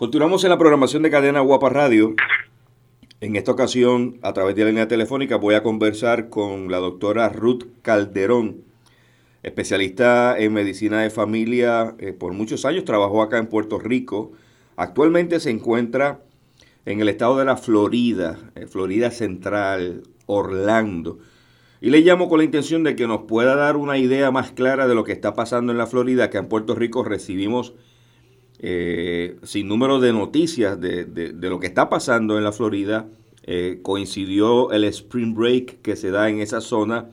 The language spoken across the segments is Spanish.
Continuamos en la programación de Cadena Guapa Radio. En esta ocasión, a través de la línea telefónica, voy a conversar con la doctora Ruth Calderón, especialista en medicina de familia. Eh, por muchos años trabajó acá en Puerto Rico. Actualmente se encuentra en el estado de la Florida, eh, Florida Central, Orlando. Y le llamo con la intención de que nos pueda dar una idea más clara de lo que está pasando en la Florida, que en Puerto Rico recibimos eh, sin número de noticias de, lo que está pasando en la Florida. Eh, coincidió el spring break que se da en esa zona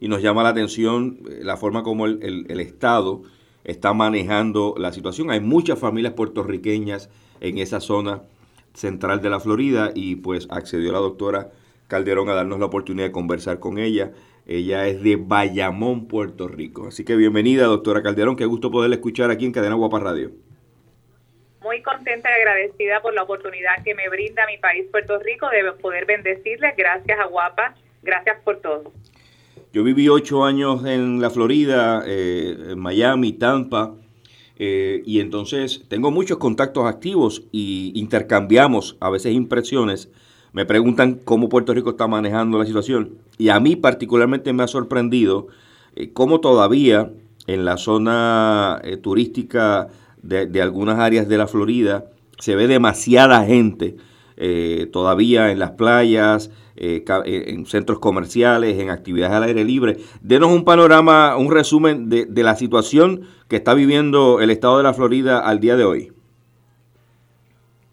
y nos llama la atención eh, la forma como el, Estado está manejando la situación. Hay muchas familias puertorriqueñas en esa zona central de la Florida y pues accedió la doctora Calderón a darnos la oportunidad de conversar con ella. Ella es de Bayamón, Puerto Rico. Así que bienvenida, doctora Calderón. Qué gusto poderla escuchar aquí en Cadena Guapa Radio contenta y agradecida por la oportunidad que me brinda mi país, Puerto Rico, de poder bendecirles. Gracias a Guapa, gracias por todo. Yo viví ocho años en la Florida, eh, en Miami, Tampa, eh, y entonces tengo muchos contactos activos y intercambiamos a veces impresiones. Me preguntan cómo Puerto Rico está manejando la situación y a mí particularmente me ha sorprendido eh, cómo todavía en la zona turística de, algunas áreas de la Florida, se ve demasiada gente eh, todavía en las playas, eh, eh, en centros comerciales, en actividades al aire libre. Denos un panorama, un resumen de, de, la situación que está viviendo el estado de la Florida al día de hoy.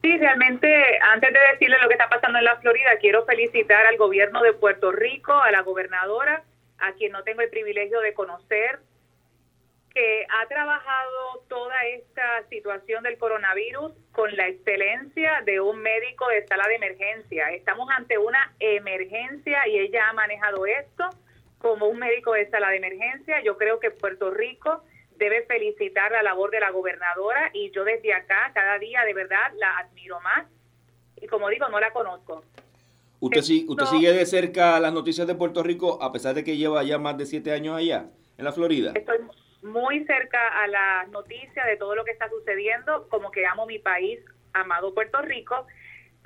Sí, realmente, antes de decirle lo que está pasando en la Florida, quiero felicitar al gobierno de Puerto Rico, a la gobernadora, a quien no tengo el privilegio de conocer, que ha trabajado toda esta situación del coronavirus con la excelencia de un médico de sala de emergencia. Estamos ante una emergencia y ella ha manejado esto como un médico de sala de emergencia. Yo creo que Puerto Rico debe felicitar la labor de la gobernadora y yo desde acá cada día de verdad la admiro más y como digo, no la conozco. ¿Usted, sí, usted sigue de cerca las noticias de Puerto Rico a pesar de que lleva ya más de siete años allá, en la Florida? Estoy muy cerca a las noticias de todo lo que está sucediendo, como que amo mi país, amado Puerto Rico,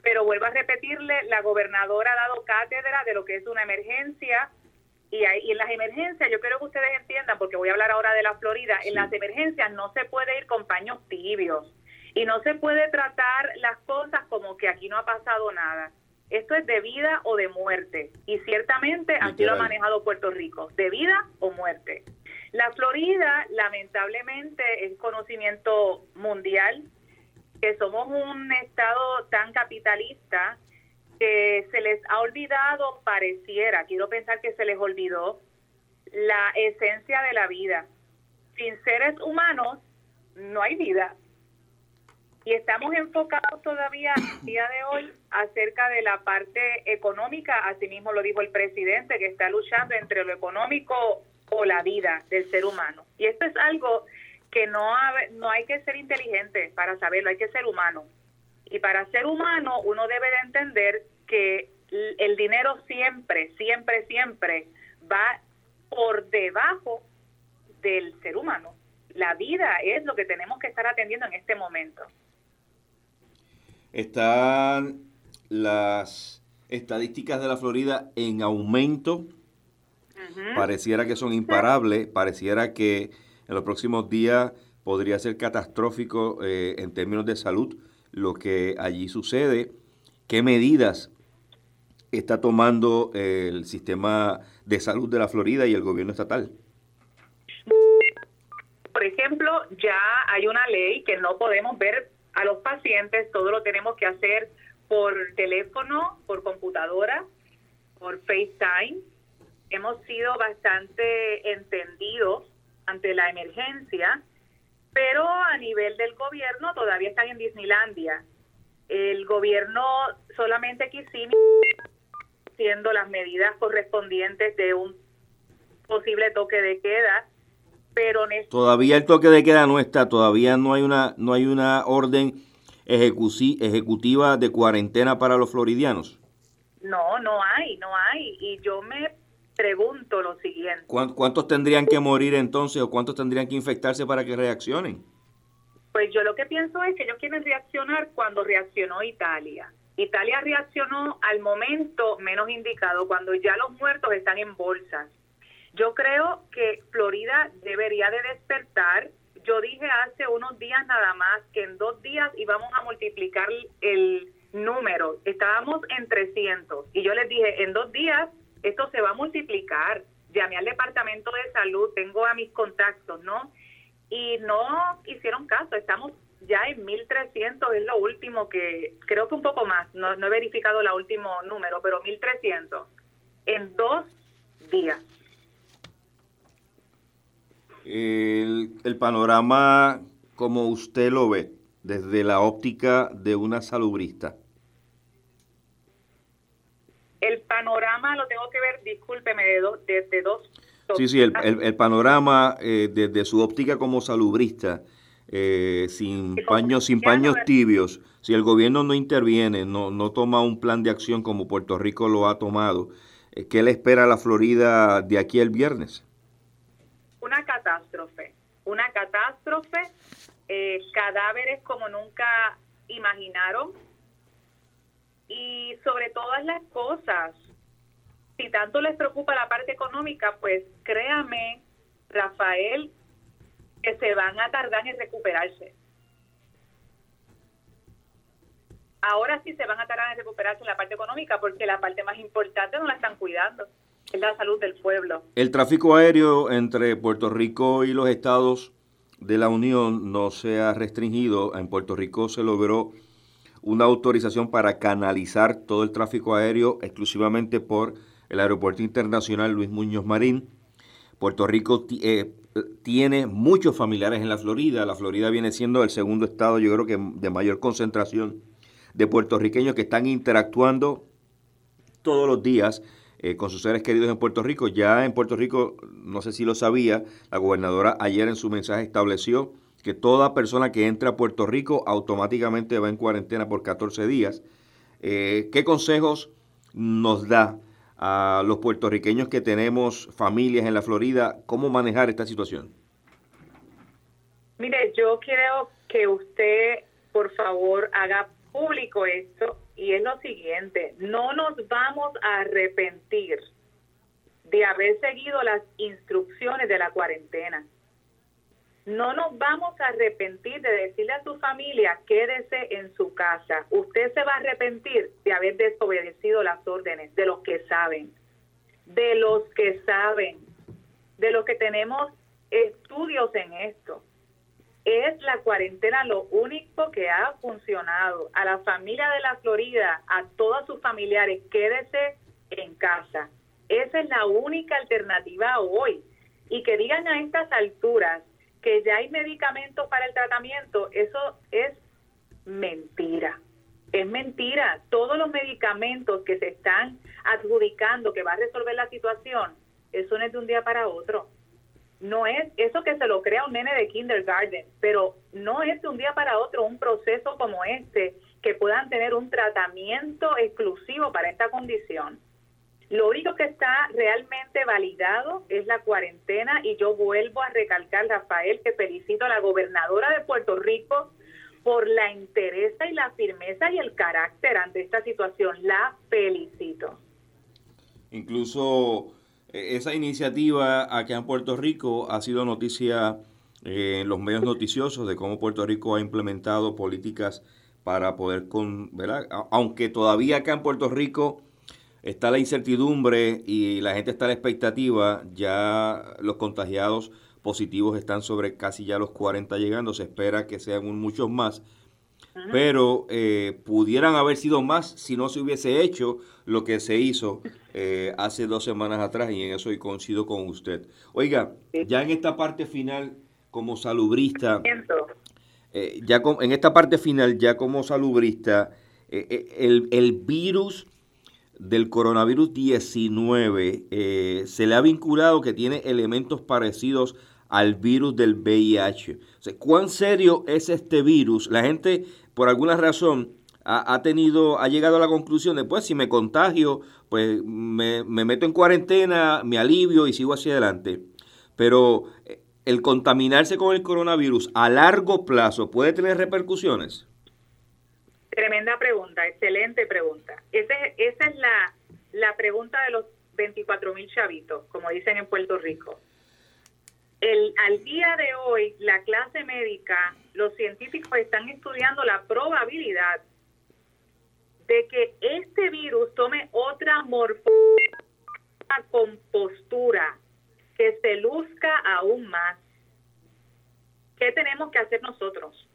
pero vuelvo a repetirle, la gobernadora ha dado cátedra de lo que es una emergencia y, y, en las emergencias, yo quiero que ustedes entiendan, porque voy a hablar ahora de la Florida, en las emergencias no se puede ir con paños tibios y no se puede tratar las cosas como que aquí no ha pasado nada. Esto es de vida o de muerte y ciertamente así lo ha manejado Puerto Rico, de vida o muerte. La Florida, lamentablemente, es conocimiento mundial que somos un estado tan capitalista que se les ha olvidado, pareciera, quiero pensar que se les olvidó, la esencia de la vida. Sin seres humanos no hay vida. Y estamos enfocados todavía el día de hoy acerca de la parte económica, así mismo lo dijo el presidente, que está luchando entre lo económico o la vida del ser humano. Y esto es algo que no, no hay que ser inteligente para saberlo, hay que ser humano. Y para ser humano uno debe de entender que el dinero siempre, siempre, siempre va por debajo del ser humano. La vida es lo que tenemos que estar atendiendo en este momento. Están las estadísticas de la Florida en aumento Pareciera que son imparables, pareciera que en los próximos días podría ser catastrófico eh, en términos de salud lo que allí sucede. ¿Qué medidas está tomando el sistema de salud de la Florida y el gobierno estatal? Por ejemplo, ya hay una ley que no podemos ver a los pacientes, todo lo tenemos que hacer por teléfono, por computadora, por FaceTime hemos sido bastante entendidos ante la emergencia, pero a nivel del gobierno todavía están en Disneylandia. El gobierno solamente quisimos siendo las medidas correspondientes de un posible toque de queda, pero todavía el toque de queda no está, todavía no hay una no hay una orden ejecutiva de cuarentena para los floridianos. No, no hay, no hay y yo me pregunto lo siguiente. ¿Cuántos tendrían que morir entonces o cuántos tendrían que infectarse para que reaccionen? Pues yo lo que pienso es que ellos quieren reaccionar cuando reaccionó Italia. Italia reaccionó al momento menos indicado, cuando ya los muertos están en bolsas. Yo creo que Florida debería de despertar. Yo dije hace unos días nada más que en dos días íbamos a multiplicar el número. Estábamos en 300 y yo les dije, en dos días esto se va a multiplicar. Llamé al departamento de salud, tengo a mis contactos, ¿no? Y no hicieron caso, estamos ya en 1.300 es lo último que, creo que un poco más, no, he verificado el último número, pero 1.300 en dos días. El, el panorama, como usted lo ve, desde la óptica de una salubrista. El panorama lo tengo que ver, discúlpeme, de, dos de, dos... Sí, sí, el, el, panorama eh, desde su óptica como salubrista eh, sin paños, sin paños tibios, si el gobierno no interviene, no, no toma un plan de acción como Puerto Rico lo ha tomado, eh, ¿qué le espera a la Florida de aquí el viernes? Una catástrofe, una catástrofe, eh, cadáveres como nunca imaginaron sobre todas las cosas, si tanto les preocupa la parte económica, pues créame, Rafael, que se van a tardar en recuperarse. Ahora sí se van a tardar en recuperarse en la parte económica porque la parte más importante no la están cuidando, es la salud del pueblo. El tráfico aéreo entre Puerto Rico y los estados de la Unión no se ha restringido. En Puerto Rico se logró una autorización para canalizar todo el tráfico aéreo exclusivamente por el Aeropuerto Internacional Luis Muñoz Marín. Puerto Rico eh, tiene muchos familiares en la Florida. La Florida viene siendo el segundo estado, yo creo que de mayor concentración de puertorriqueños que están interactuando todos los días eh, con sus seres queridos en Puerto Rico. Ya en Puerto Rico, no sé si lo sabía, la gobernadora ayer en su mensaje estableció que toda persona que entra a Puerto Rico automáticamente va en cuarentena por 14 días. Eh, ¿Qué consejos nos da a los puertorriqueños que tenemos familias en la Florida, cómo manejar esta situación? Mire, yo quiero que usted, por favor, haga público esto y es lo siguiente, no nos vamos a arrepentir de haber seguido las instrucciones de la cuarentena. No nos vamos a arrepentir de decirle a su familia, quédese en su casa. Usted se va a arrepentir de haber desobedecido las órdenes de los que saben, de los que saben, de los que tenemos estudios en esto. Es la cuarentena lo único que ha funcionado. A la familia de la Florida, a todos sus familiares, quédese en casa. Esa es la única alternativa hoy. Y que digan a estas alturas que ya hay medicamentos para el tratamiento, eso es mentira. Es mentira. Todos los medicamentos que se están adjudicando que va a resolver la situación, eso no es de un día para otro. No es eso que se lo crea un nene de kindergarten, pero no es de un día para otro un proceso como este que puedan tener un tratamiento exclusivo para esta condición. Lo único que está realmente validado es la cuarentena y yo vuelvo a recalcar, Rafael, que felicito a la gobernadora de Puerto Rico por la interés y la firmeza y el carácter ante esta situación. La felicito. Incluso eh, esa iniciativa aquí en Puerto Rico ha sido noticia eh, en los medios noticiosos de cómo Puerto Rico ha implementado políticas para poder con. Aunque todavía acá en Puerto Rico está la incertidumbre y la gente está a la expectativa, ya los contagiados positivos están sobre casi ya los 40 llegando, se espera que sean muchos más, pero eh, pudieran haber sido más si no se hubiese hecho lo que se hizo eh, hace dos semanas atrás y en eso coincido con usted. Oiga, ya en esta parte final como salubrista, eh, ya en esta parte final ya como salubrista, el, el virus del coronavirus 19 eh, se le ha vinculado que tiene elementos parecidos al virus del VIH. ¿Cuán serio es este virus? La gente, por alguna razón, ha, tenido, ha llegado a la conclusión de, pues, si me contagio, pues me, meto en cuarentena, me alivio y sigo hacia adelante. Pero eh, el contaminarse con el coronavirus a largo plazo puede tener repercusiones? Tremenda pregunta, excelente pregunta. esa es la, la pregunta de los 24 mil chavitos, como dicen en Puerto Rico. El, al día de hoy, la clase médica, los científicos están estudiando la probabilidad de que este virus tome otra morfología, compostura, que se luzca aún más. ¿Qué tenemos que hacer nosotros?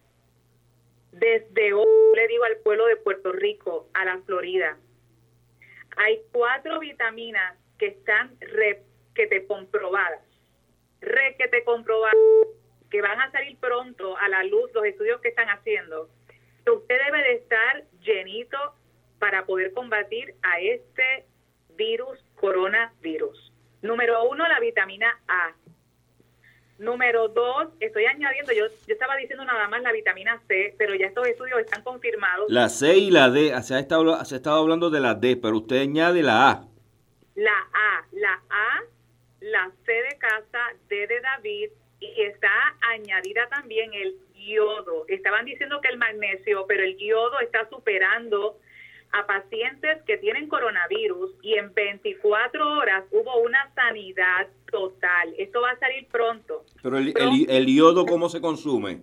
Desde hoy le digo al pueblo de Puerto Rico, a la Florida, hay cuatro vitaminas que están re, que te comprobadas, re que te comprobadas, que van a salir pronto a la luz los estudios que están haciendo. Usted debe de estar llenito para poder combatir a este virus, coronavirus. Número uno, la vitamina A. Número dos, estoy añadiendo, yo, yo estaba diciendo nada más la vitamina C, pero ya estos estudios están confirmados. La C y la D, se ha estado, se ha estado hablando de la D, pero usted añade la A. La A, la A, la C de casa, D de David, y está añadida también el yodo. Estaban diciendo que el magnesio, pero el yodo está superando a pacientes que tienen coronavirus y en 24 horas hubo una sanidad total. Esto va a salir pronto. Pero el, el, yodo, ¿cómo se consume?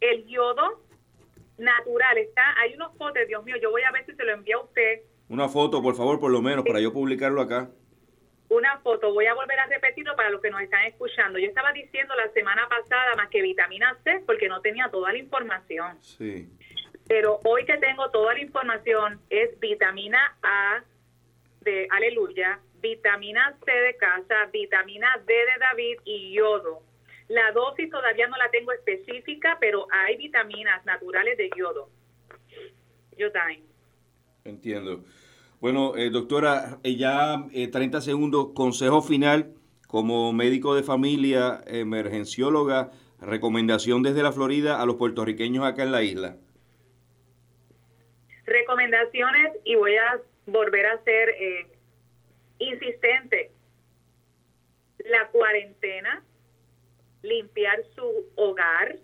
El yodo natural está, hay unos potes, Dios mío, yo voy a ver si se lo envía a usted. Una foto, por favor, por lo menos, para yo publicarlo acá. Una foto, voy a volver a repetirlo para los que nos están escuchando. Yo estaba diciendo la semana pasada más que vitamina C porque no tenía toda la información. Sí. Pero hoy que tengo toda la información es vitamina A de aleluya, vitamina C de casa, vitamina D de David y yodo. La dosis todavía no la tengo específica, pero hay vitaminas naturales de yodo. Yo también. Entiendo. Bueno, eh, doctora, eh, ya 30 eh, segundos, consejo final como médico de familia, emergencióloga, recomendación desde la Florida a los puertorriqueños acá en la isla. Recomendaciones y voy a volver a ser eh, insistente. La cuarentena, limpiar su hogar,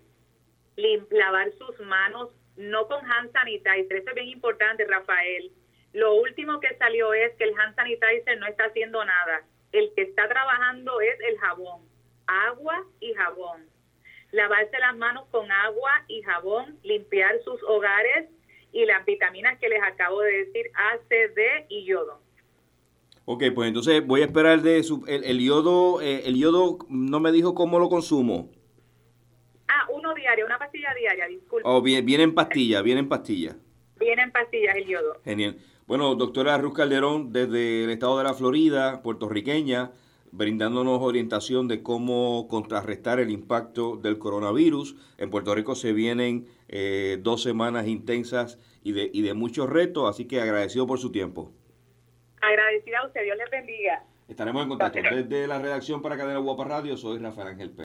lavar sus manos, no con hand sanitizer. Eso es bien importante, Rafael. Lo último que salió es que el hand sanitizer no está haciendo nada. El que está trabajando es el jabón, agua y jabón. Lavarse las manos con agua y jabón, limpiar sus hogares, y las vitaminas que les acabo de decir, A, C, D y yodo. Ok, pues entonces voy a esperar de su, el, yodo, eh, el yodo no me dijo cómo lo consumo. Ah, uno diario, una pastilla diaria, disculpe. Oh, bien, viene en pastilla, viene en pastilla. Viene en pastillas el yodo. Genial. Bueno, doctora Ruth Calderón, desde el estado de la Florida, puertorriqueña, brindándonos orientación de cómo contrarrestar el impacto del coronavirus. En Puerto Rico se vienen eh, dos semanas intensas y de, y de muchos retos, así que agradecido por su tiempo. Agradecida a usted, Dios les bendiga. Estaremos en contacto. Desde la redacción para Cadena Guapa Radio, soy Rafael Ángel Pérez.